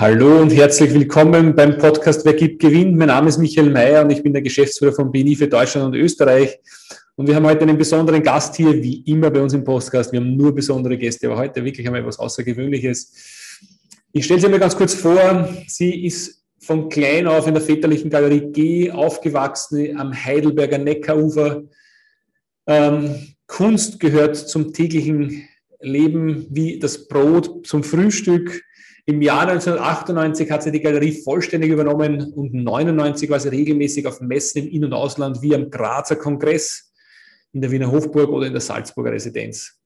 Hallo und herzlich willkommen beim Podcast Wer gibt, gewinnt. Mein Name ist Michael Mayer und ich bin der Geschäftsführer von BNI für Deutschland und Österreich. Und wir haben heute einen besonderen Gast hier, wie immer bei uns im Podcast. Wir haben nur besondere Gäste, aber heute wirklich einmal etwas Außergewöhnliches. Ich stelle sie mir ganz kurz vor. Sie ist von klein auf in der väterlichen Galerie G aufgewachsen, am Heidelberger Neckarufer. Ähm, Kunst gehört zum täglichen Leben wie das Brot zum Frühstück. Im Jahr 1998 hat sie die Galerie vollständig übernommen und 1999 war sie regelmäßig auf Messen im In- und Ausland wie am Grazer Kongress, in der Wiener Hofburg oder in der Salzburger Residenz.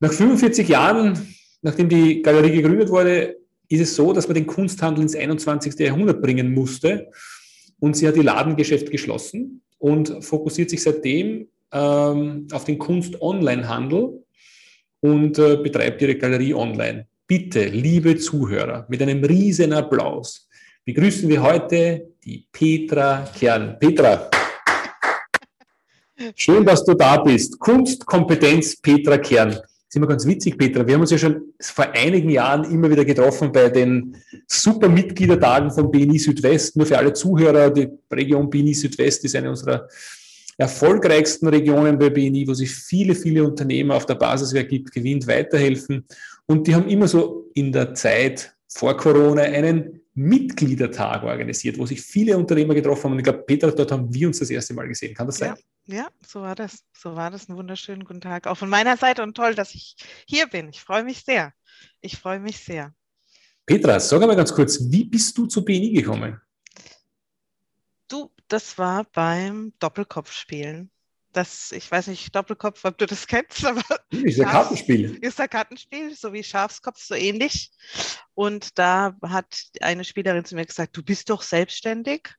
Nach 45 Jahren, nachdem die Galerie gegründet wurde, ist es so, dass man den Kunsthandel ins 21. Jahrhundert bringen musste. Und sie hat ihr Ladengeschäft geschlossen und fokussiert sich seitdem ähm, auf den Kunst-Online-Handel und äh, betreibt ihre Galerie online. Bitte, liebe Zuhörer, mit einem riesen Applaus begrüßen wir heute die Petra Kern. Petra, schön, dass du da bist. Kunstkompetenz Petra Kern. Das ist immer ganz witzig, Petra. Wir haben uns ja schon vor einigen Jahren immer wieder getroffen bei den super Mitgliedertagen von BNI Südwest. Nur für alle Zuhörer, die Region BNI Südwest ist eine unserer erfolgreichsten Regionen bei BNI, wo sich viele, viele Unternehmer auf der Basis, wer gibt, gewinnt, weiterhelfen. Und die haben immer so in der Zeit vor Corona einen Mitgliedertag organisiert, wo sich viele Unternehmer getroffen haben. Und ich glaube, Peter, dort haben wir uns das erste Mal gesehen. Kann das sein? Ja, ja, so war das. So war das. Einen wunderschönen guten Tag auch von meiner Seite und toll, dass ich hier bin. Ich freue mich sehr. Ich freue mich sehr. Petra, sag einmal ganz kurz, wie bist du zu BNI gekommen? Du, das war beim Doppelkopfspielen das, ich weiß nicht, Doppelkopf, ob du das kennst, aber. Ist ein Kartenspiel. Ist ein Kartenspiel, so wie Schafskopf, so ähnlich. Und da hat eine Spielerin zu mir gesagt: Du bist doch selbstständig.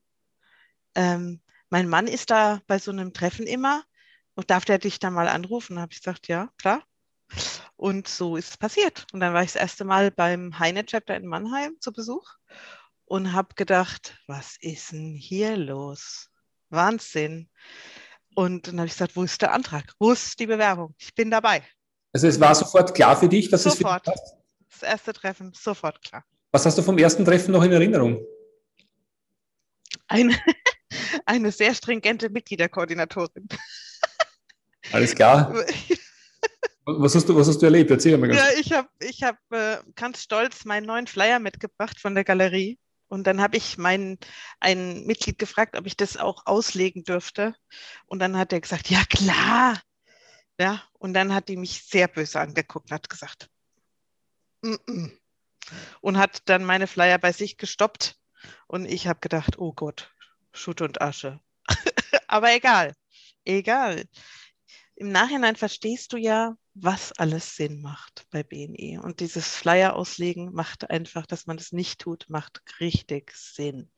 Ähm, mein Mann ist da bei so einem Treffen immer und darf der dich da mal anrufen? Da habe ich gesagt: Ja, klar. Und so ist es passiert. Und dann war ich das erste Mal beim Heine Chapter in Mannheim zu Besuch und habe gedacht: Was ist denn hier los? Wahnsinn. Und dann habe ich gesagt, wo ist der Antrag? Wo ist die Bewerbung? Ich bin dabei. Also es war sofort klar für dich, dass sofort. es passt? Das erste Treffen, sofort klar. Was hast du vom ersten Treffen noch in Erinnerung? Eine, eine sehr stringente Mitgliederkoordinatorin. Alles klar. Was hast du, was hast du erlebt? Erzähl mal ganz. Ja, ich habe ich hab, äh, ganz stolz meinen neuen Flyer mitgebracht von der Galerie. Und dann habe ich mein, ein Mitglied gefragt, ob ich das auch auslegen dürfte. Und dann hat er gesagt, ja klar. Ja, und dann hat die mich sehr böse angeguckt und hat gesagt, mm -mm. und hat dann meine Flyer bei sich gestoppt. Und ich habe gedacht, oh Gott, Schutt und Asche. Aber egal, egal. Im Nachhinein verstehst du ja, was alles Sinn macht bei BNI. Und dieses Flyer auslegen macht einfach, dass man das nicht tut, macht richtig Sinn.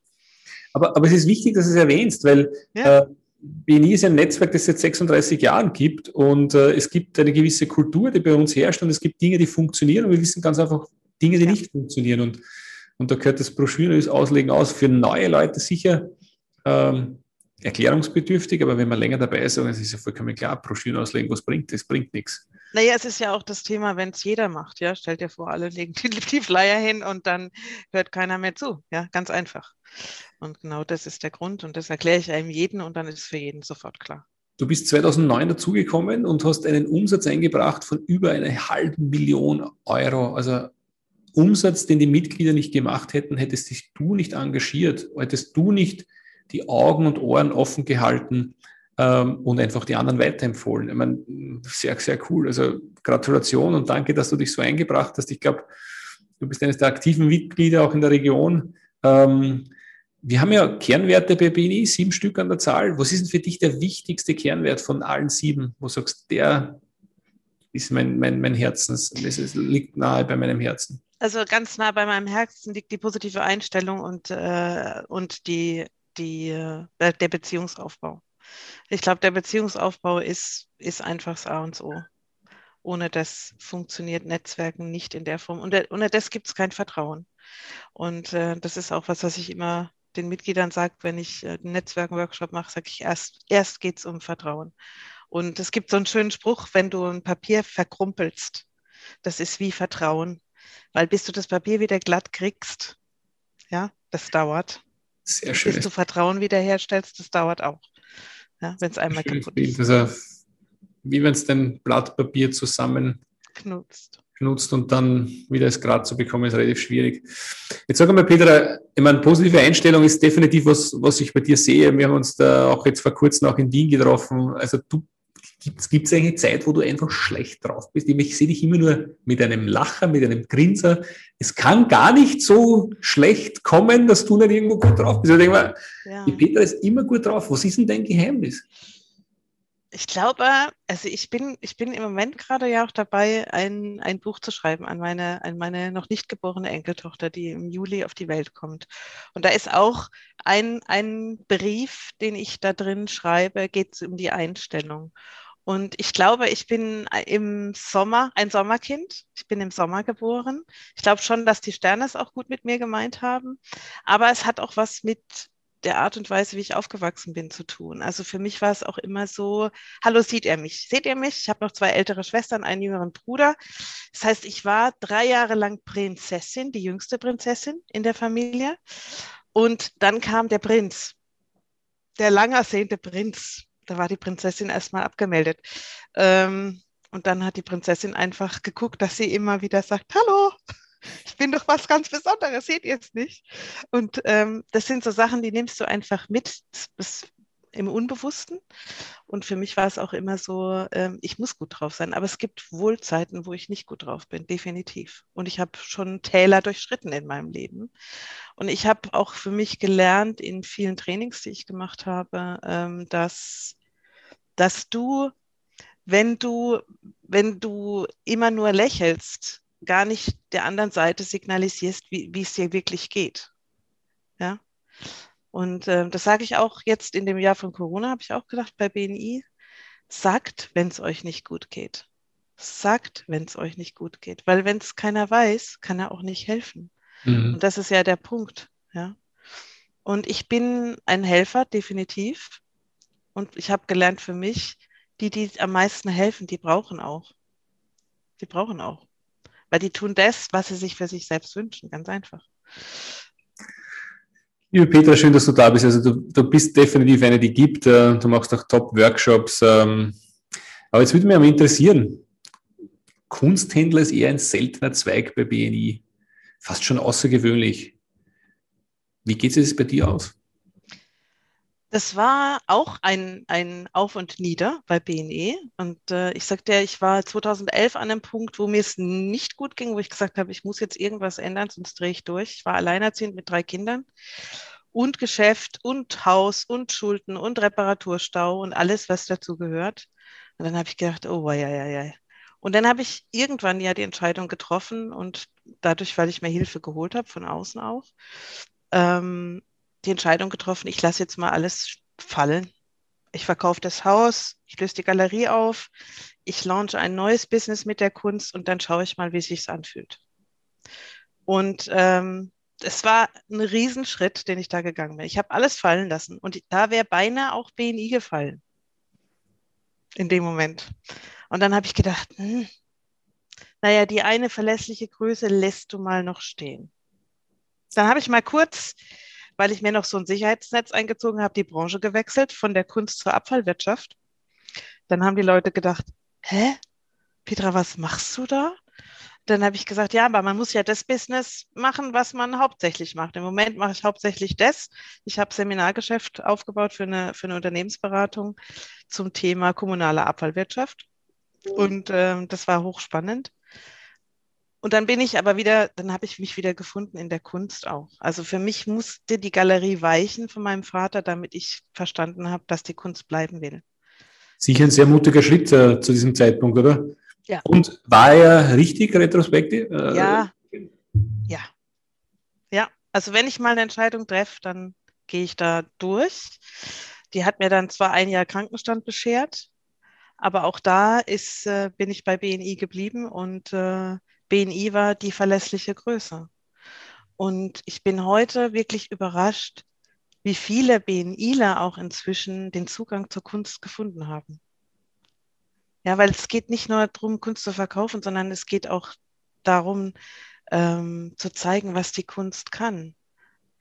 Aber, aber es ist wichtig, dass du es erwähnst, weil ja. äh, BNI ist ein Netzwerk, das es seit 36 Jahren gibt und äh, es gibt eine gewisse Kultur, die bei uns herrscht und es gibt Dinge, die funktionieren und wir wissen ganz einfach Dinge, die ja. nicht funktionieren. Und, und da gehört das Broschüren auslegen aus für neue Leute sicher. Ähm, erklärungsbedürftig, aber wenn man länger dabei ist, dann ist es ja vollkommen klar, Broschüren auslegen, was bringt das? Bringt nichts. Naja, es ist ja auch das Thema, wenn es jeder macht, ja. Stellt dir vor, alle legen die Flyer hin und dann hört keiner mehr zu. Ja, ganz einfach. Und genau das ist der Grund und das erkläre ich einem jeden und dann ist es für jeden sofort klar. Du bist 2009 dazugekommen und hast einen Umsatz eingebracht von über eine halbe Million Euro. Also Umsatz, den die Mitglieder nicht gemacht hätten, hättest dich du nicht engagiert, hättest du nicht die Augen und Ohren offen gehalten ähm, und einfach die anderen weiterempfohlen. Ich meine, sehr, sehr cool. Also Gratulation und danke, dass du dich so eingebracht hast. Ich glaube, du bist eines der aktiven Mitglieder auch in der Region. Ähm, wir haben ja Kernwerte bei BNI, sieben Stück an der Zahl. Was ist denn für dich der wichtigste Kernwert von allen sieben? Wo du sagst, der ist mein, mein, mein Herzens, das liegt nahe bei meinem Herzen? Also ganz nah bei meinem Herzen liegt die positive Einstellung und, äh, und die die, äh, der Beziehungsaufbau. Ich glaube, der Beziehungsaufbau ist, ist einfach das A und O. Ohne das funktioniert Netzwerken nicht in der Form. Und ohne das gibt es kein Vertrauen. Und äh, das ist auch was, was ich immer den Mitgliedern sage, wenn ich äh, einen Netzwerken-Workshop mache, sage ich erst, erst geht es um Vertrauen. Und es gibt so einen schönen Spruch, wenn du ein Papier verkrumpelst, das ist wie Vertrauen. Weil bis du das Papier wieder glatt kriegst, ja, das dauert. Sehr schön. Bis du Vertrauen wiederherstellst, das dauert auch. Ja, wenn es einmal kaputt ist. Also, wie wenn es dein Blatt Papier zusammen knutzt genutzt und dann wieder es gerade zu bekommen, ist relativ schwierig. Jetzt sag mal, Petra, ich meine, positive Einstellung ist definitiv was, was ich bei dir sehe. Wir haben uns da auch jetzt vor kurzem auch in Wien getroffen. Also du gibt es eine Zeit, wo du einfach schlecht drauf bist? Ich sehe dich immer nur mit einem Lacher, mit einem Grinser. Es kann gar nicht so schlecht kommen, dass du nicht irgendwo gut drauf bist. Ich denke mal, ja. die Petra ist immer gut drauf. Was ist denn dein Geheimnis? Ich glaube, also ich bin, ich bin im Moment gerade ja auch dabei, ein, ein Buch zu schreiben an meine, an meine noch nicht geborene Enkeltochter, die im Juli auf die Welt kommt. Und da ist auch ein, ein Brief, den ich da drin schreibe, geht es um die Einstellung. Und ich glaube, ich bin im Sommer ein Sommerkind. Ich bin im Sommer geboren. Ich glaube schon, dass die Sterne es auch gut mit mir gemeint haben. Aber es hat auch was mit der Art und Weise, wie ich aufgewachsen bin, zu tun. Also für mich war es auch immer so, hallo, sieht er mich? Seht ihr mich? Ich habe noch zwei ältere Schwestern, einen jüngeren Bruder. Das heißt, ich war drei Jahre lang Prinzessin, die jüngste Prinzessin in der Familie. Und dann kam der Prinz, der lang ersehnte Prinz. Da war die Prinzessin erstmal abgemeldet. Ähm, und dann hat die Prinzessin einfach geguckt, dass sie immer wieder sagt, hallo, ich bin doch was ganz Besonderes, seht ihr es nicht? Und ähm, das sind so Sachen, die nimmst du einfach mit bis im Unbewussten. Und für mich war es auch immer so, ähm, ich muss gut drauf sein. Aber es gibt wohl Zeiten, wo ich nicht gut drauf bin, definitiv. Und ich habe schon Täler durchschritten in meinem Leben. Und ich habe auch für mich gelernt in vielen Trainings, die ich gemacht habe, ähm, dass, dass du, wenn du, wenn du immer nur lächelst, gar nicht der anderen Seite signalisierst, wie, wie es dir wirklich geht. Ja. Und äh, das sage ich auch jetzt in dem Jahr von Corona, habe ich auch gedacht bei BNI, sagt, wenn es euch nicht gut geht. Sagt, wenn es euch nicht gut geht. Weil wenn es keiner weiß, kann er auch nicht helfen. Mhm. Und das ist ja der Punkt. Ja. Und ich bin ein Helfer, definitiv. Und ich habe gelernt für mich, die, die am meisten helfen, die brauchen auch. Die brauchen auch. Weil die tun das, was sie sich für sich selbst wünschen, ganz einfach. Liebe Petra, schön, dass du da bist. Also du, du bist definitiv eine, die gibt. Äh, du machst auch Top-Workshops. Ähm, aber jetzt würde mich aber interessieren, Kunsthändler ist eher ein seltener Zweig bei BNI. Fast schon außergewöhnlich. Wie geht es bei dir aus? Das war auch ein, ein Auf und Nieder bei BNE. Und äh, ich sagte ja, ich war 2011 an einem Punkt, wo mir es nicht gut ging, wo ich gesagt habe, ich muss jetzt irgendwas ändern, sonst drehe ich durch. Ich war alleinerziehend mit drei Kindern und Geschäft und Haus und Schulden und Reparaturstau und alles, was dazu gehört. Und dann habe ich gedacht, oh, ja, ja, ja. Und dann habe ich irgendwann ja die Entscheidung getroffen und dadurch, weil ich mir Hilfe geholt habe, von außen auch, ähm, die Entscheidung getroffen, ich lasse jetzt mal alles fallen. Ich verkaufe das Haus, ich löse die Galerie auf, ich launche ein neues Business mit der Kunst und dann schaue ich mal, wie es sich anfühlt. Und ähm, es war ein Riesenschritt, den ich da gegangen bin. Ich habe alles fallen lassen und da wäre beinahe auch BNI gefallen. In dem Moment. Und dann habe ich gedacht, hm, naja, die eine verlässliche Größe lässt du mal noch stehen. Dann habe ich mal kurz weil ich mir noch so ein Sicherheitsnetz eingezogen habe, die Branche gewechselt von der Kunst zur Abfallwirtschaft. Dann haben die Leute gedacht, hä? Petra, was machst du da? Dann habe ich gesagt, ja, aber man muss ja das Business machen, was man hauptsächlich macht. Im Moment mache ich hauptsächlich das. Ich habe Seminargeschäft aufgebaut für eine, für eine Unternehmensberatung zum Thema kommunale Abfallwirtschaft. Und äh, das war hochspannend. Und dann bin ich aber wieder, dann habe ich mich wieder gefunden in der Kunst auch. Also für mich musste die Galerie weichen von meinem Vater, damit ich verstanden habe, dass die Kunst bleiben will. Sicher ein sehr mutiger Schritt äh, zu diesem Zeitpunkt, oder? Ja. Und war er richtig retrospektiv? Äh, ja. Ja. Ja. Also wenn ich mal eine Entscheidung treffe, dann gehe ich da durch. Die hat mir dann zwar ein Jahr Krankenstand beschert, aber auch da ist, äh, bin ich bei BNI geblieben und äh, BNI war die verlässliche Größe. Und ich bin heute wirklich überrascht, wie viele BNIler auch inzwischen den Zugang zur Kunst gefunden haben. Ja, weil es geht nicht nur darum, Kunst zu verkaufen, sondern es geht auch darum, ähm, zu zeigen, was die Kunst kann.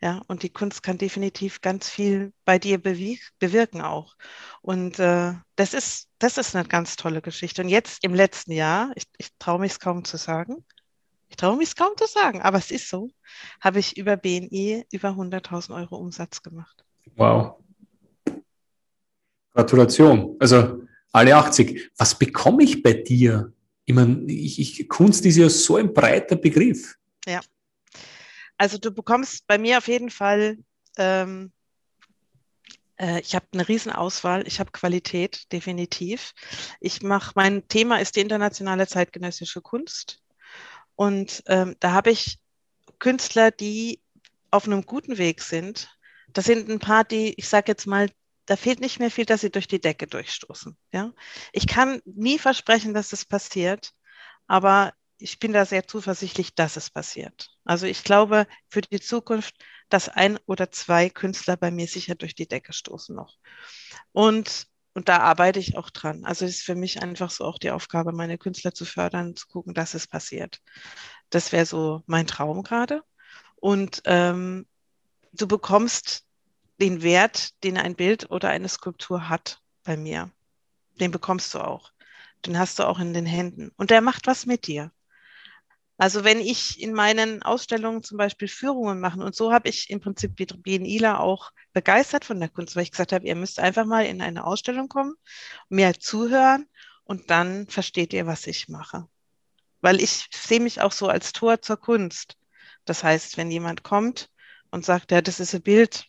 Ja, und die Kunst kann definitiv ganz viel bei dir bewirken auch. Und äh, das ist, das ist eine ganz tolle Geschichte. Und jetzt im letzten Jahr, ich, ich traue mich es kaum zu sagen, ich traue mich es kaum zu sagen, aber es ist so, habe ich über BNI über 100.000 Euro Umsatz gemacht. Wow. Gratulation. Also alle 80. Was bekomme ich bei dir? Ich meine, ich, ich, Kunst ist ja so ein breiter Begriff. Ja. Also du bekommst bei mir auf jeden Fall, ähm, äh, ich habe eine Riesenauswahl, ich habe Qualität, definitiv. Ich mache, mein Thema ist die internationale zeitgenössische Kunst. Und ähm, da habe ich Künstler, die auf einem guten Weg sind. Das sind ein paar, die, ich sage jetzt mal, da fehlt nicht mehr viel, dass sie durch die Decke durchstoßen. Ja? Ich kann nie versprechen, dass es passiert, aber ich bin da sehr zuversichtlich, dass es passiert. Also ich glaube für die Zukunft, dass ein oder zwei Künstler bei mir sicher durch die Decke stoßen noch. Und, und da arbeite ich auch dran. Also es ist für mich einfach so auch die Aufgabe, meine Künstler zu fördern, zu gucken, dass es passiert. Das wäre so mein Traum gerade. Und ähm, du bekommst den Wert, den ein Bild oder eine Skulptur hat bei mir. Den bekommst du auch. Den hast du auch in den Händen. Und der macht was mit dir. Also wenn ich in meinen Ausstellungen zum Beispiel Führungen mache, und so habe ich im Prinzip BNILA auch begeistert von der Kunst, weil ich gesagt habe, ihr müsst einfach mal in eine Ausstellung kommen, mir zuhören und dann versteht ihr, was ich mache. Weil ich sehe mich auch so als Tor zur Kunst. Das heißt, wenn jemand kommt und sagt, ja, das ist ein Bild,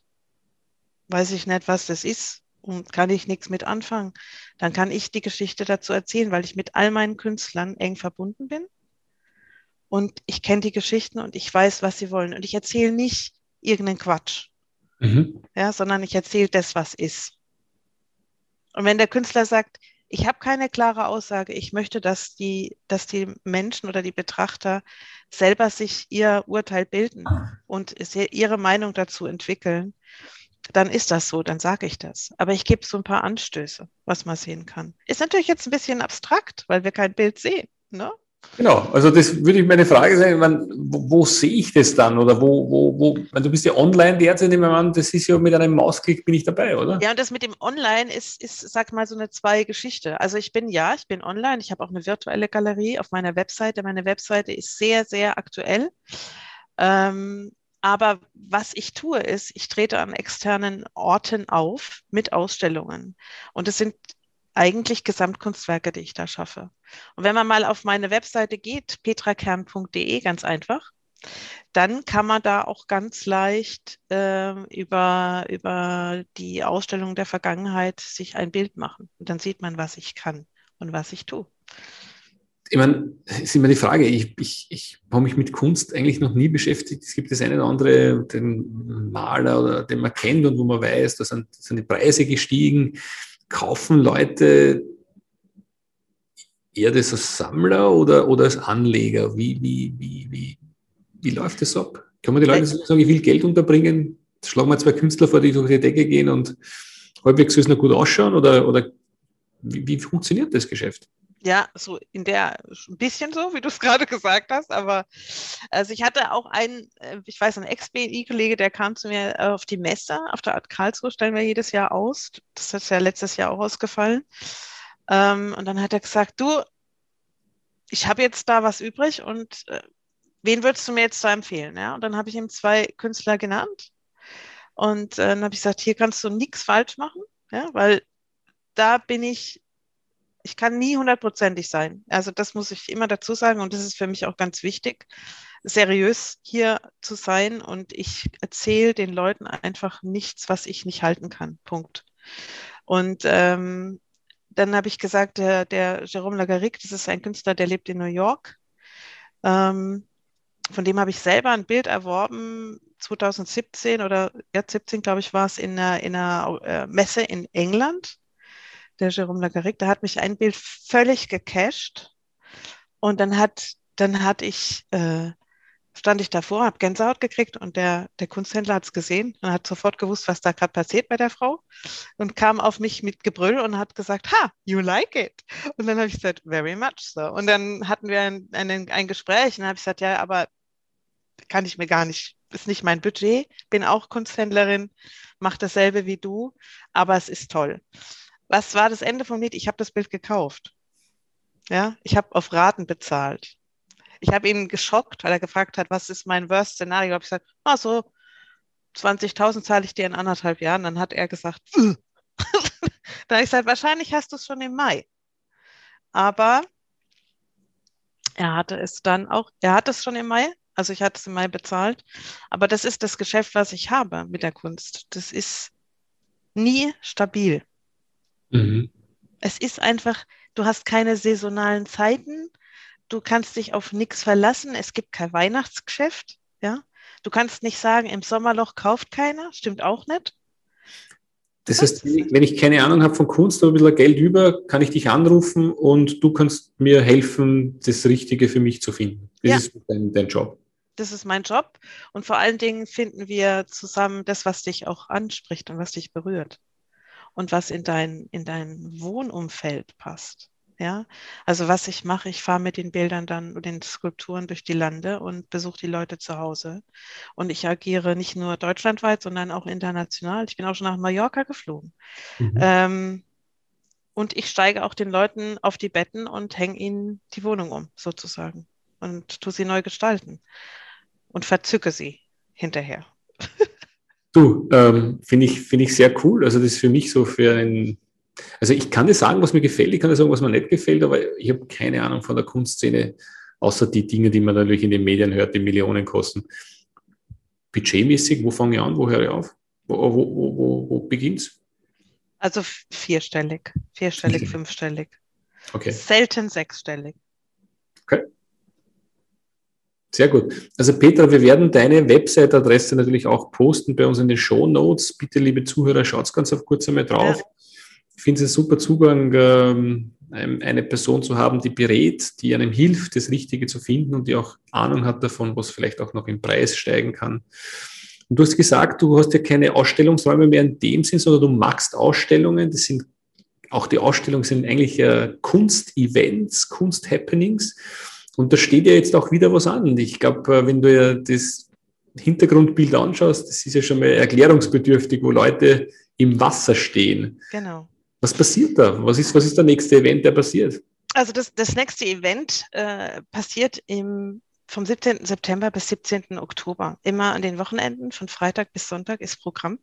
weiß ich nicht, was das ist und kann ich nichts mit anfangen, dann kann ich die Geschichte dazu erzählen, weil ich mit all meinen Künstlern eng verbunden bin. Und ich kenne die Geschichten und ich weiß, was sie wollen. Und ich erzähle nicht irgendeinen Quatsch, mhm. ja, sondern ich erzähle das, was ist. Und wenn der Künstler sagt, ich habe keine klare Aussage, ich möchte, dass die, dass die Menschen oder die Betrachter selber sich ihr Urteil bilden und ihre Meinung dazu entwickeln, dann ist das so, dann sage ich das. Aber ich gebe so ein paar Anstöße, was man sehen kann. Ist natürlich jetzt ein bisschen abstrakt, weil wir kein Bild sehen. Ne? Genau, also das würde ich meine Frage sein, meine, wo, wo, sehe ich das dann oder wo, wo, wo, meine, du bist ja online derzeit, nehme ich an, das ist ja mit einem Mausklick bin ich dabei, oder? Ja, und das mit dem Online ist, ist, sag mal, so eine zwei Geschichte. Also ich bin, ja, ich bin online, ich habe auch eine virtuelle Galerie auf meiner Webseite. Meine Webseite ist sehr, sehr aktuell. Ähm, aber was ich tue, ist, ich trete an externen Orten auf mit Ausstellungen. Und es sind eigentlich Gesamtkunstwerke, die ich da schaffe. Und wenn man mal auf meine Webseite geht, petrakern.de, ganz einfach, dann kann man da auch ganz leicht äh, über, über die Ausstellung der Vergangenheit sich ein Bild machen. Und dann sieht man, was ich kann und was ich tue ich meine, ist immer die Frage, ich, ich, ich habe mich mit Kunst eigentlich noch nie beschäftigt. Es gibt das eine oder andere, den Maler, oder den man kennt und wo man weiß, da sind, sind die Preise gestiegen. Kaufen Leute eher das als Sammler oder, oder als Anleger? Wie, wie, wie, wie, wie läuft das ab? Kann man die Leute sagen, ich will Geld unterbringen? Schlagen wir zwei Künstler vor, die durch die Decke gehen und halbwegs soll es noch gut ausschauen? Oder, oder wie, wie funktioniert das Geschäft? Ja, so in der, ein bisschen so, wie du es gerade gesagt hast, aber also ich hatte auch einen, äh, ich weiß, ein Ex-BNI-Kollege, der kam zu mir auf die Messe, auf der Art Karlsruhe stellen wir jedes Jahr aus. Das ist ja letztes Jahr auch ausgefallen. Ähm, und dann hat er gesagt, du, ich habe jetzt da was übrig und äh, wen würdest du mir jetzt da empfehlen? Ja? Und dann habe ich ihm zwei Künstler genannt und äh, dann habe ich gesagt, hier kannst du nichts falsch machen, ja, weil da bin ich ich kann nie hundertprozentig sein. Also das muss ich immer dazu sagen und das ist für mich auch ganz wichtig, seriös hier zu sein und ich erzähle den Leuten einfach nichts, was ich nicht halten kann. Punkt. Und ähm, dann habe ich gesagt, der, der Jerome Lagaric, das ist ein Künstler, der lebt in New York. Ähm, von dem habe ich selber ein Bild erworben, 2017 oder ja, 17, glaube ich, war es in einer, in einer äh, Messe in England, der Jérôme Lagaric, da hat mich ein Bild völlig gecached. Und dann hat, dann hatte ich, äh, stand ich davor, habe Gänsehaut gekriegt und der, der Kunsthändler hat es gesehen und hat sofort gewusst, was da gerade passiert bei der Frau und kam auf mich mit Gebrüll und hat gesagt, ha, you like it. Und dann habe ich gesagt, very much so. Und dann hatten wir ein, ein, ein Gespräch und habe ich gesagt, ja, aber kann ich mir gar nicht, ist nicht mein Budget, bin auch Kunsthändlerin, mache dasselbe wie du, aber es ist toll. Was war das Ende vom Lied? Ich habe das Bild gekauft. Ja, ich habe auf Raten bezahlt. Ich habe ihn geschockt, weil er gefragt hat, was ist mein Worst-Szenario? Ich habe gesagt, so 20.000 zahle ich dir in anderthalb Jahren. Dann hat er gesagt, dann habe ich gesagt, wahrscheinlich hast du es schon im Mai. Aber er hatte es dann auch, er hat es schon im Mai, also ich hatte es im Mai bezahlt. Aber das ist das Geschäft, was ich habe mit der Kunst. Das ist nie stabil. Mhm. Es ist einfach, du hast keine saisonalen Zeiten, du kannst dich auf nichts verlassen, es gibt kein Weihnachtsgeschäft, ja. Du kannst nicht sagen, im Sommerloch kauft keiner, stimmt auch nicht. Das heißt, wenn ich keine Ahnung habe von Kunst, aber ein bisschen Geld über, kann ich dich anrufen und du kannst mir helfen, das Richtige für mich zu finden. Das ja. ist dein, dein Job das ist mein Job. Und vor allen Dingen finden wir zusammen das, was dich auch anspricht und was dich berührt und was in dein, in dein Wohnumfeld passt. Ja, also was ich mache, ich fahre mit den Bildern dann und den Skulpturen durch die Lande und besuche die Leute zu Hause. Und ich agiere nicht nur deutschlandweit, sondern auch international. Ich bin auch schon nach Mallorca geflogen. Mhm. Ähm, und ich steige auch den Leuten auf die Betten und hänge ihnen die Wohnung um, sozusagen. Und tue sie neu gestalten und verzücke sie hinterher. Du, ähm, finde ich, find ich sehr cool. Also das ist für mich so für ein, also ich kann dir sagen, was mir gefällt, ich kann dir sagen, was mir nicht gefällt, aber ich habe keine Ahnung von der Kunstszene, außer die Dinge, die man natürlich in den Medien hört, die Millionen kosten. Budgetmäßig, wo fange ich an, wo höre ich auf? Wo, wo, wo, wo, wo beginnt's? Also vierstellig, vierstellig, fünfstellig. Okay. Selten sechsstellig. Sehr gut. Also Petra, wir werden deine Website-Adresse natürlich auch posten bei uns in den Show Notes. Bitte, liebe Zuhörer, schaut ganz auf kurz einmal drauf. Ja. Ich finde es ein super Zugang, ähm, eine Person zu haben, die berät, die einem hilft, das Richtige zu finden und die auch Ahnung hat davon, was vielleicht auch noch im Preis steigen kann. Und du hast gesagt, du hast ja keine Ausstellungsräume mehr in dem Sinn, sondern du magst Ausstellungen. Das sind auch die Ausstellungen sind eigentlich äh, Kunst-Events, Kunst-Happenings. Und da steht ja jetzt auch wieder was an. Ich glaube, äh, wenn du ja das Hintergrundbild anschaust, das ist ja schon mal erklärungsbedürftig, wo Leute im Wasser stehen. Genau. Was passiert da? Was ist, was ist der nächste Event, der passiert? Also das, das nächste Event äh, passiert im, vom 17. September bis 17. Oktober. Immer an den Wochenenden, von Freitag bis Sonntag ist Programm.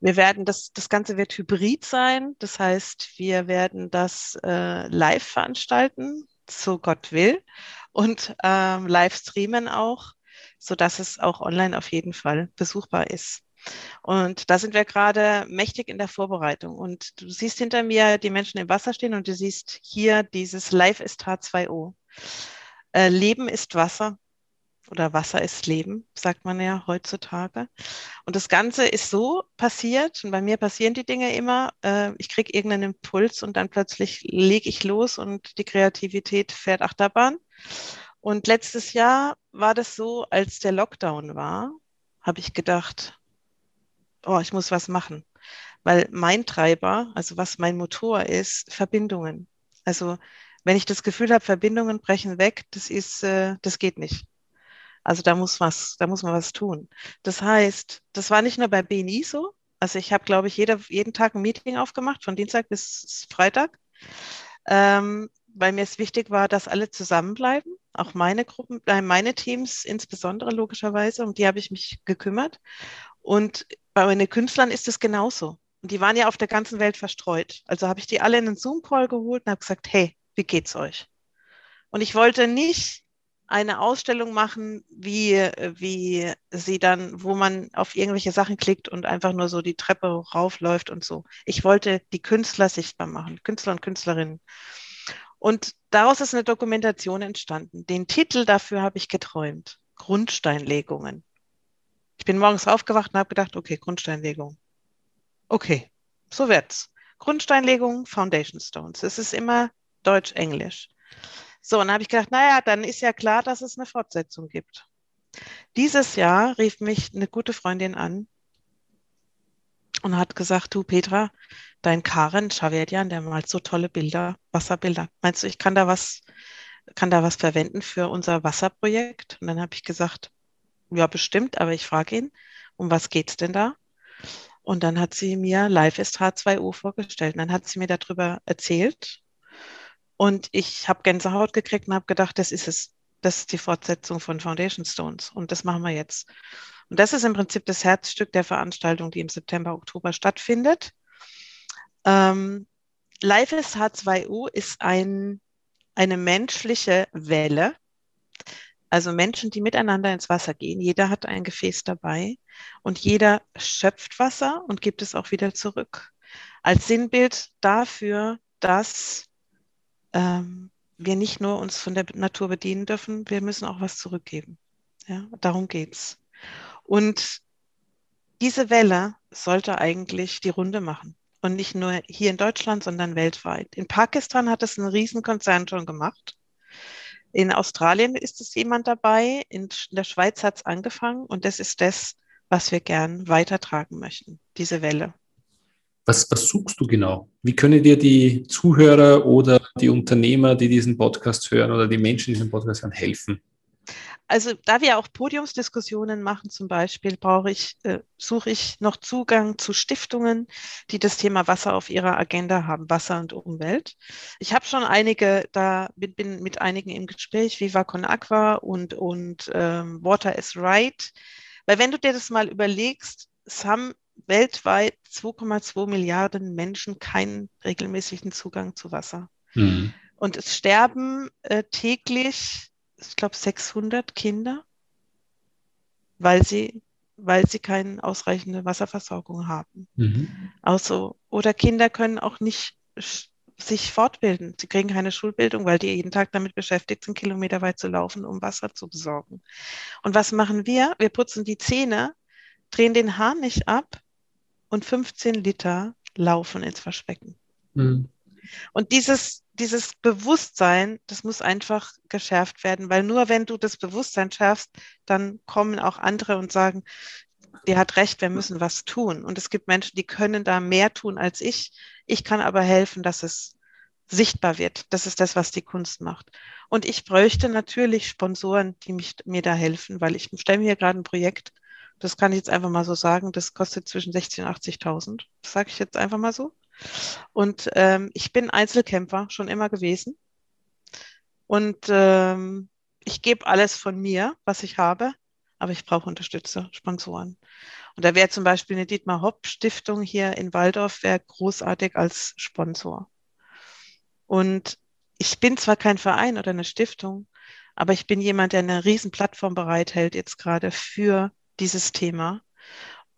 Wir werden das, das Ganze wird hybrid sein. Das heißt, wir werden das äh, live veranstalten so Gott will und ähm, live streamen auch, so dass es auch online auf jeden Fall besuchbar ist. Und da sind wir gerade mächtig in der Vorbereitung. Und du siehst hinter mir die Menschen im Wasser stehen und du siehst hier dieses Live ist H2O. Äh, Leben ist Wasser oder Wasser ist Leben, sagt man ja heutzutage. Und das Ganze ist so passiert, und bei mir passieren die Dinge immer, äh, ich kriege irgendeinen Impuls und dann plötzlich lege ich los und die Kreativität fährt Achterbahn. Und letztes Jahr war das so, als der Lockdown war, habe ich gedacht, oh, ich muss was machen. Weil mein Treiber, also was mein Motor ist, Verbindungen. Also wenn ich das Gefühl habe, Verbindungen brechen weg, das ist, äh, das geht nicht. Also da muss was, da muss man was tun. Das heißt, das war nicht nur bei BNI so. Also ich habe, glaube ich, jeder, jeden Tag ein Meeting aufgemacht, von Dienstag bis Freitag, ähm, weil mir es wichtig war, dass alle zusammenbleiben, auch meine Gruppen, äh, meine Teams insbesondere logischerweise, um die habe ich mich gekümmert. Und bei meinen Künstlern ist es genauso. Und die waren ja auf der ganzen Welt verstreut. Also habe ich die alle in einen Zoom-Call geholt und habe gesagt, hey, wie geht's euch? Und ich wollte nicht eine Ausstellung machen, wie, wie sie dann, wo man auf irgendwelche Sachen klickt und einfach nur so die Treppe raufläuft und so. Ich wollte die Künstler sichtbar machen, Künstler und Künstlerinnen. Und daraus ist eine Dokumentation entstanden. Den Titel dafür habe ich geträumt. Grundsteinlegungen. Ich bin morgens aufgewacht und habe gedacht, okay, Grundsteinlegung. Okay, so wird's. Grundsteinlegung, Foundation Stones. Es ist immer Deutsch-Englisch. So, und dann habe ich gedacht, naja, dann ist ja klar, dass es eine Fortsetzung gibt. Dieses Jahr rief mich eine gute Freundin an und hat gesagt, du Petra, dein Karen Chavedian, der malt so tolle Bilder, Wasserbilder. Meinst du, ich kann da was, kann da was verwenden für unser Wasserprojekt? Und dann habe ich gesagt, ja, bestimmt, aber ich frage ihn, um was geht es denn da? Und dann hat sie mir Live ist H2O vorgestellt. Und dann hat sie mir darüber erzählt. Und ich habe Gänsehaut gekriegt und habe gedacht, das ist es. Das ist die Fortsetzung von Foundation Stones. Und das machen wir jetzt. Und das ist im Prinzip das Herzstück der Veranstaltung, die im September, Oktober stattfindet. Ähm, Live ist H2O ist ein, eine menschliche Welle, also Menschen, die miteinander ins Wasser gehen. Jeder hat ein Gefäß dabei und jeder schöpft Wasser und gibt es auch wieder zurück. Als Sinnbild dafür, dass ähm, wir nicht nur uns von der Natur bedienen dürfen, wir müssen auch was zurückgeben. Ja, darum geht's. Und diese Welle sollte eigentlich die Runde machen. Und nicht nur hier in Deutschland, sondern weltweit. In Pakistan hat es ein Riesenkonzern schon gemacht. In Australien ist es jemand dabei, in der Schweiz hat es angefangen und das ist das, was wir gern weitertragen möchten, diese Welle. Was, was suchst du genau? Wie können dir die Zuhörer oder die Unternehmer, die diesen Podcast hören oder die Menschen, die diesen Podcast hören, helfen? also da wir auch Podiumsdiskussionen machen zum Beispiel, brauche ich, äh, suche ich noch Zugang zu Stiftungen, die das Thema Wasser auf ihrer Agenda haben, Wasser und Umwelt. Ich habe schon einige, da bin, bin, mit einigen im Gespräch, Viva Con Aqua und, und ähm, Water is Right. Weil wenn du dir das mal überlegst, es haben weltweit 2,2 Milliarden Menschen keinen regelmäßigen Zugang zu Wasser. Mhm. Und es sterben äh, täglich ich glaube, 600 Kinder, weil sie, weil sie keine ausreichende Wasserversorgung haben. Mhm. Also, oder Kinder können auch nicht sich fortbilden. Sie kriegen keine Schulbildung, weil die jeden Tag damit beschäftigt sind, Kilometer weit zu laufen, um Wasser zu besorgen. Und was machen wir? Wir putzen die Zähne, drehen den Hahn nicht ab und 15 Liter laufen ins Verspecken. Mhm. Und dieses, dieses Bewusstsein, das muss einfach geschärft werden, weil nur wenn du das Bewusstsein schärfst, dann kommen auch andere und sagen, die hat recht, wir müssen was tun. Und es gibt Menschen, die können da mehr tun als ich. Ich kann aber helfen, dass es sichtbar wird. Das ist das, was die Kunst macht. Und ich bräuchte natürlich Sponsoren, die mich, mir da helfen, weil ich stelle mir hier gerade ein Projekt, das kann ich jetzt einfach mal so sagen, das kostet zwischen 60.000 und 80.000. Das sage ich jetzt einfach mal so. Und ähm, ich bin Einzelkämpfer schon immer gewesen. Und ähm, ich gebe alles von mir, was ich habe, aber ich brauche Unterstützer, Sponsoren. Und da wäre zum Beispiel eine Dietmar Hopp Stiftung hier in Waldorf wäre großartig als Sponsor. Und ich bin zwar kein Verein oder eine Stiftung, aber ich bin jemand, der eine riesen Plattform bereithält jetzt gerade für dieses Thema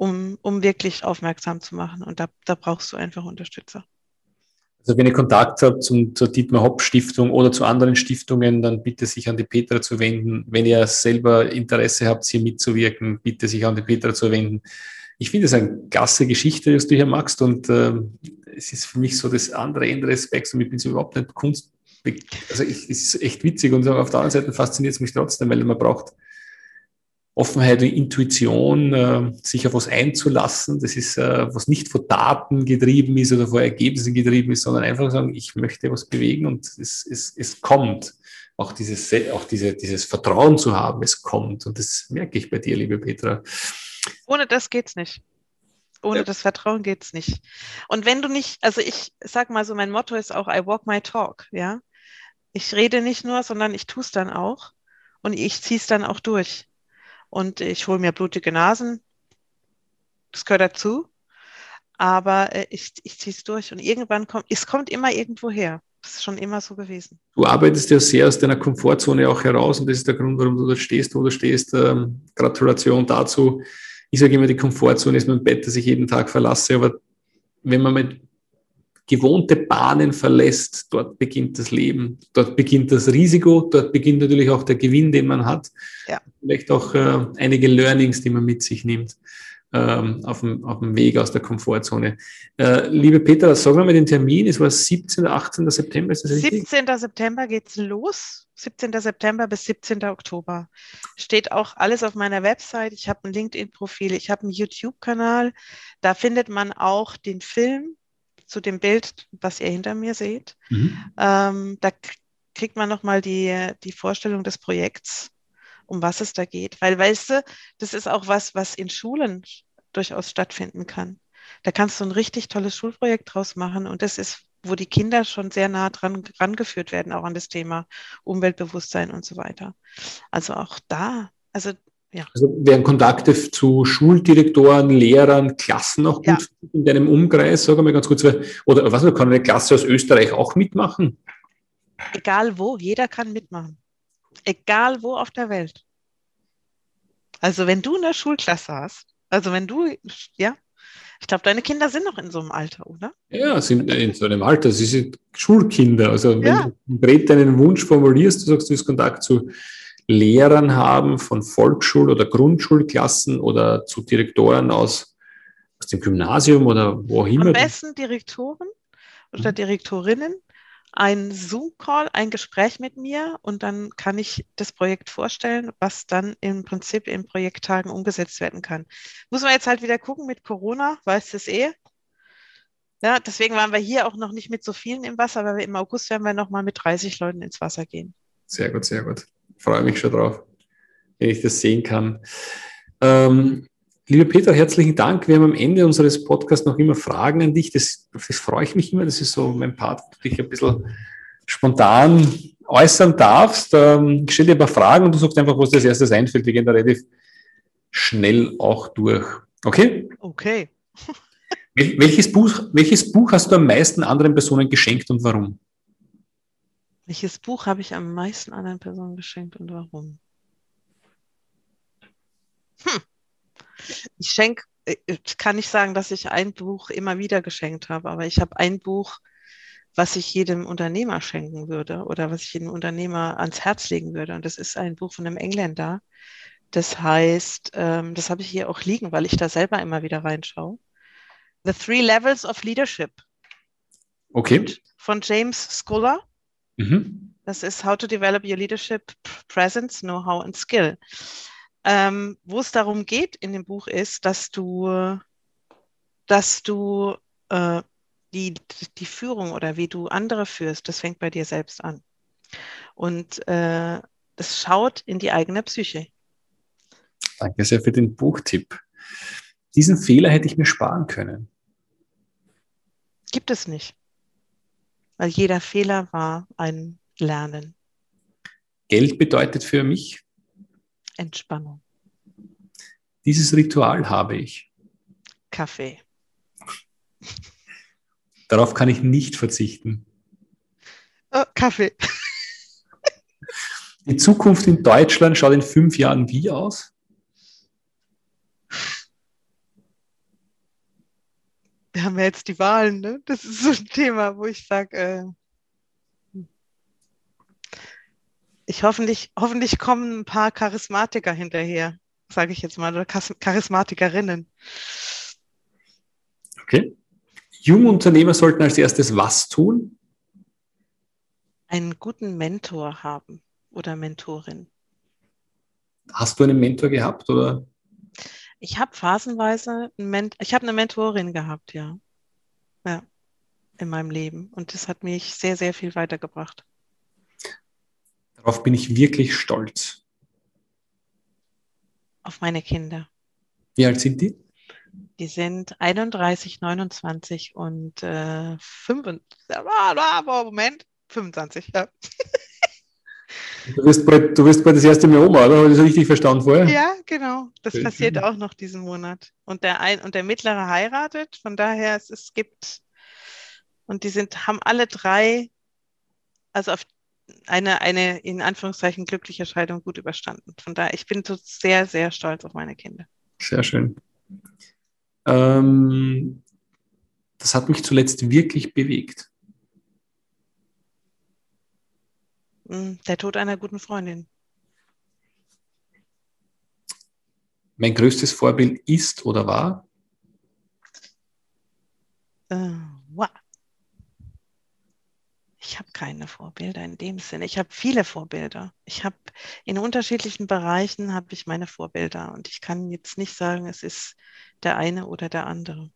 um, um wirklich aufmerksam zu machen. Und da, da brauchst du einfach Unterstützer. Also wenn ihr Kontakt habt zum, zur Dietmar Hopp Stiftung oder zu anderen Stiftungen, dann bitte sich an die Petra zu wenden. Wenn ihr selber Interesse habt, hier mitzuwirken, bitte sich an die Petra zu wenden. Ich finde es eine klasse Geschichte, was du hier machst und äh, es ist für mich so das andere Ende des Spektrum. Ich bin so überhaupt nicht Kunst. Also ich, es ist echt witzig und auf der anderen Seite fasziniert es mich trotzdem, weil man braucht Offenheit und Intuition, äh, sich auf was einzulassen. Das ist, äh, was nicht von Daten getrieben ist oder von Ergebnissen getrieben ist, sondern einfach sagen, ich möchte was bewegen und es, es, es kommt. Auch, dieses, auch diese, dieses Vertrauen zu haben, es kommt. Und das merke ich bei dir, liebe Petra. Ohne das geht's nicht. Ohne ja. das Vertrauen geht's nicht. Und wenn du nicht, also ich sag mal so, mein Motto ist auch, I walk my talk, ja. Ich rede nicht nur, sondern ich tue es dann auch und ich ziehe es dann auch durch und ich hole mir blutige Nasen. Das gehört dazu. Aber äh, ich, ich ziehe es durch und irgendwann kommt, es kommt immer irgendwo her. Das ist schon immer so gewesen. Du arbeitest ja sehr aus deiner Komfortzone auch heraus und das ist der Grund, warum du da stehst, wo du stehst. Ähm, Gratulation dazu. Ich sage immer, die Komfortzone ist mein Bett, das ich jeden Tag verlasse. Aber wenn man mit gewohnte Bahnen verlässt, dort beginnt das Leben, dort beginnt das Risiko, dort beginnt natürlich auch der Gewinn, den man hat. Ja. Vielleicht auch äh, einige Learnings, die man mit sich nimmt ähm, auf, dem, auf dem Weg aus der Komfortzone. Äh, liebe Peter, sagen wir mal den Termin, es war 17. oder 18. September, ist das richtig? 17. September geht es los. 17. September bis 17. Oktober. Steht auch alles auf meiner Website. Ich habe ein LinkedIn-Profil, ich habe einen YouTube-Kanal. Da findet man auch den Film zu dem Bild, was ihr hinter mir seht. Mhm. Ähm, da kriegt man nochmal die, die Vorstellung des Projekts um was es da geht. Weil, weißt du, das ist auch was, was in Schulen durchaus stattfinden kann. Da kannst du ein richtig tolles Schulprojekt draus machen und das ist, wo die Kinder schon sehr nah dran rangeführt werden, auch an das Thema Umweltbewusstsein und so weiter. Also auch da, also ja. Also wären Kontakte zu Schuldirektoren, Lehrern, Klassen auch gut ja. in deinem Umkreis? Sag mal ganz kurz, oder was kann eine Klasse aus Österreich auch mitmachen? Egal wo, jeder kann mitmachen egal wo auf der Welt. Also wenn du eine Schulklasse hast, also wenn du, ja, ich glaube, deine Kinder sind noch in so einem Alter, oder? Ja, sind in so einem Alter. Sie sind Schulkinder. Also wenn ja. du konkret deinen Wunsch formulierst, du sagst, du willst Kontakt zu Lehrern haben von Volksschul- oder Grundschulklassen oder zu Direktoren aus, aus dem Gymnasium oder wo auch immer. Am besten Direktoren oder mhm. Direktorinnen ein Zoom-Call, ein Gespräch mit mir und dann kann ich das Projekt vorstellen, was dann im Prinzip in Projekttagen umgesetzt werden kann. Muss man jetzt halt wieder gucken mit Corona, weiß das eh. Ja, deswegen waren wir hier auch noch nicht mit so vielen im Wasser, weil wir im August werden wir nochmal mit 30 Leuten ins Wasser gehen. Sehr gut, sehr gut. Freue mich schon drauf, wenn ich das sehen kann. Ähm, Lieber Peter, herzlichen Dank. Wir haben am Ende unseres Podcasts noch immer Fragen an dich. Das, das freue ich mich immer. Das ist so mein Part, wo du dich ein bisschen spontan äußern darfst. Ähm, ich stelle dir ein paar Fragen und du sagst einfach, was dir als erstes einfällt. Wir gehen da relativ schnell auch durch. Okay? Okay. welches, Buch, welches Buch hast du am meisten anderen Personen geschenkt und warum? Welches Buch habe ich am meisten anderen Personen geschenkt und warum? Hm. Ich schenke, äh, ich kann nicht sagen, dass ich ein Buch immer wieder geschenkt habe, aber ich habe ein Buch, was ich jedem Unternehmer schenken würde oder was ich jedem Unternehmer ans Herz legen würde. Und das ist ein Buch von einem Engländer. Das heißt, ähm, das habe ich hier auch liegen, weil ich da selber immer wieder reinschaue. The Three Levels of Leadership. Okay. Von James Sculler. Mhm. Das ist How to Develop Your Leadership Presence, Know-how and Skill. Ähm, wo es darum geht in dem Buch ist, dass du, dass du äh, die, die Führung oder wie du andere führst, das fängt bei dir selbst an. Und äh, das schaut in die eigene Psyche. Danke sehr für den Buchtipp. Diesen Fehler hätte ich mir sparen können. Gibt es nicht. Weil jeder Fehler war ein Lernen. Geld bedeutet für mich Entspannung. Dieses Ritual habe ich. Kaffee. Darauf kann ich nicht verzichten. Oh, Kaffee. Die Zukunft in Deutschland schaut in fünf Jahren wie aus? Wir haben ja jetzt die Wahlen, ne? Das ist so ein Thema, wo ich sage, äh, ich hoffentlich, hoffentlich kommen ein paar Charismatiker hinterher, sage ich jetzt mal, oder Charismatikerinnen. Okay. Junge Unternehmer sollten als erstes was tun? Einen guten Mentor haben oder Mentorin. Hast du einen Mentor gehabt oder? Ich habe phasenweise, ich habe eine Mentorin gehabt, ja. Ja, in meinem Leben. Und das hat mich sehr, sehr viel weitergebracht. Darauf bin ich wirklich stolz. Auf meine Kinder. Wie alt sind die? Die sind 31, 29 und äh, 25. Moment, 25, ja. Du wirst, bald, du wirst bald das erste Mal Oma, oder? Habe ich das richtig verstanden vorher? Ja, genau. Das Schön. passiert auch noch diesen Monat. Und der, ein, und der Mittlere heiratet. Von daher, es, es gibt, und die sind, haben alle drei, also auf eine, eine in Anführungszeichen glückliche Scheidung gut überstanden. Von daher, ich bin so sehr, sehr stolz auf meine Kinder. Sehr schön. Ähm, das hat mich zuletzt wirklich bewegt? Hm, der Tod einer guten Freundin. Mein größtes Vorbild ist oder war? Äh, wow. Ich habe keine Vorbilder in dem Sinne. Ich habe viele Vorbilder. Ich habe in unterschiedlichen Bereichen habe ich meine Vorbilder und ich kann jetzt nicht sagen, es ist der eine oder der andere.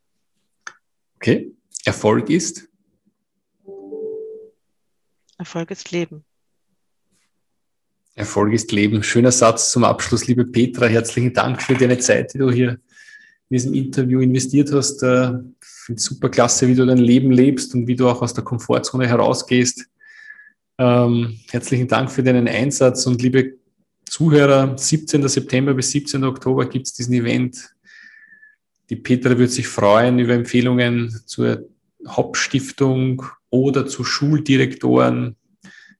Okay. Erfolg ist? Erfolg ist Leben. Erfolg ist Leben. Schöner Satz zum Abschluss, liebe Petra. Herzlichen Dank für deine Zeit, die du hier in diesem Interview investiert hast. Äh, ich finde es super klasse, wie du dein Leben lebst und wie du auch aus der Komfortzone herausgehst. Ähm, herzlichen Dank für deinen Einsatz und liebe Zuhörer, 17. September bis 17. Oktober gibt es diesen Event die Petra wird sich freuen über Empfehlungen zur Hauptstiftung oder zu Schuldirektoren.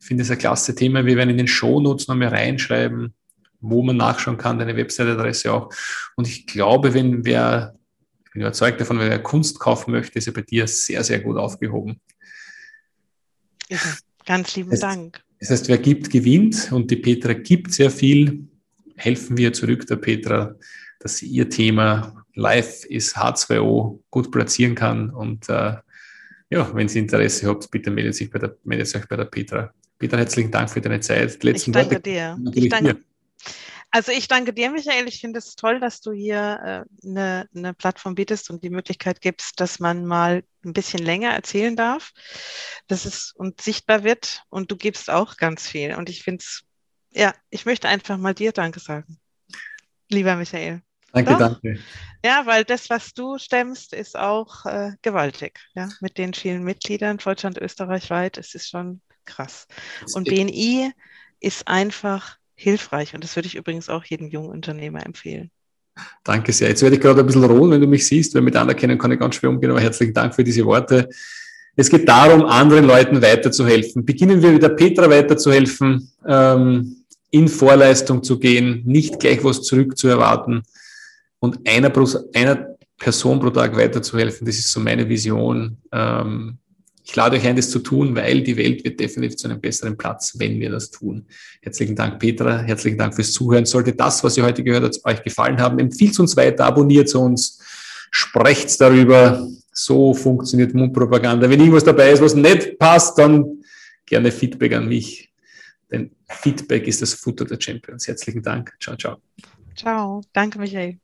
Ich finde es ein klasse Thema. Wir werden in den Shownotes nochmal reinschreiben, wo man nachschauen kann, deine Website-Adresse auch. Und ich glaube, wenn wer, ich bin überzeugt davon, wenn wer Kunst kaufen möchte, ist er bei dir sehr, sehr gut aufgehoben. Ja, ganz lieben das, Dank. Das heißt, wer gibt, gewinnt und die Petra gibt sehr viel. Helfen wir zurück der Petra, dass sie ihr Thema live ist H2O gut platzieren kann. Und äh, ja, wenn Sie Interesse habt, bitte meldet, sich bei der, meldet euch bei der Petra. Petra, herzlichen Dank für deine Zeit. Die letzten ich danke Worte dir. Ich danke, also ich danke dir, Michael. Ich finde es toll, dass du hier äh, eine, eine Plattform bietest und die Möglichkeit gibst, dass man mal ein bisschen länger erzählen darf, dass es und sichtbar wird. Und du gibst auch ganz viel. Und ich finde es, ja, ich möchte einfach mal dir Danke sagen. Lieber Michael. Danke, Doch? danke. Ja, weil das, was du stemmst, ist auch äh, gewaltig. Ja, mit den vielen Mitgliedern, Deutschland, Österreich weit, es ist schon krass. Und BNI ist einfach hilfreich und das würde ich übrigens auch jedem jungen Unternehmer empfehlen. Danke sehr. Jetzt werde ich gerade ein bisschen rohen, wenn du mich siehst, weil mit Anerkennen kann ich ganz schwer umgehen, aber herzlichen Dank für diese Worte. Es geht darum, anderen Leuten weiterzuhelfen. Beginnen wir wieder Petra weiterzuhelfen, ähm, in Vorleistung zu gehen, nicht gleich was zurückzuerwarten und einer, einer Person pro Tag weiterzuhelfen. Das ist so meine Vision. Ähm, ich lade euch ein, das zu tun, weil die Welt wird definitiv zu einem besseren Platz, wenn wir das tun. Herzlichen Dank, Petra. Herzlichen Dank fürs Zuhören. Sollte das, was ihr heute gehört habt, euch gefallen haben, empfiehlt uns weiter, abonniert uns, sprecht darüber. So funktioniert Mundpropaganda. Wenn irgendwas dabei ist, was nicht passt, dann gerne Feedback an mich. Denn Feedback ist das Futter der Champions. Herzlichen Dank. Ciao, ciao. Ciao. Danke, Michael.